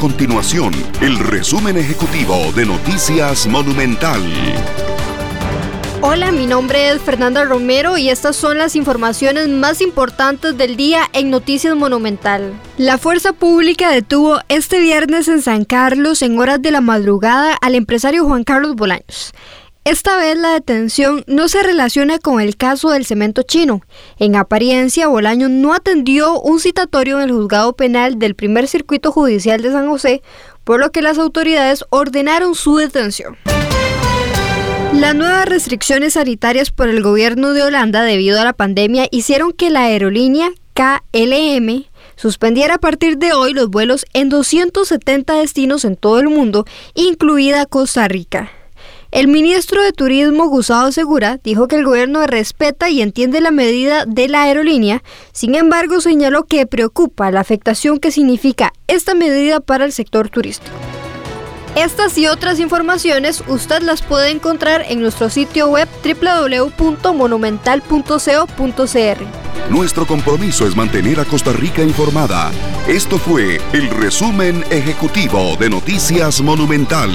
continuación el resumen ejecutivo de Noticias Monumental. Hola, mi nombre es Fernanda Romero y estas son las informaciones más importantes del día en Noticias Monumental. La fuerza pública detuvo este viernes en San Carlos en horas de la madrugada al empresario Juan Carlos Bolaños. Esta vez la detención no se relaciona con el caso del cemento chino. En apariencia, Bolaño no atendió un citatorio en el juzgado penal del primer circuito judicial de San José, por lo que las autoridades ordenaron su detención. Las nuevas restricciones sanitarias por el gobierno de Holanda debido a la pandemia hicieron que la aerolínea KLM suspendiera a partir de hoy los vuelos en 270 destinos en todo el mundo, incluida Costa Rica. El ministro de Turismo, Gustavo Segura, dijo que el gobierno respeta y entiende la medida de la aerolínea, sin embargo señaló que preocupa la afectación que significa esta medida para el sector turístico. Estas y otras informaciones usted las puede encontrar en nuestro sitio web www.monumental.co.cr. Nuestro compromiso es mantener a Costa Rica informada. Esto fue el resumen ejecutivo de Noticias Monumental.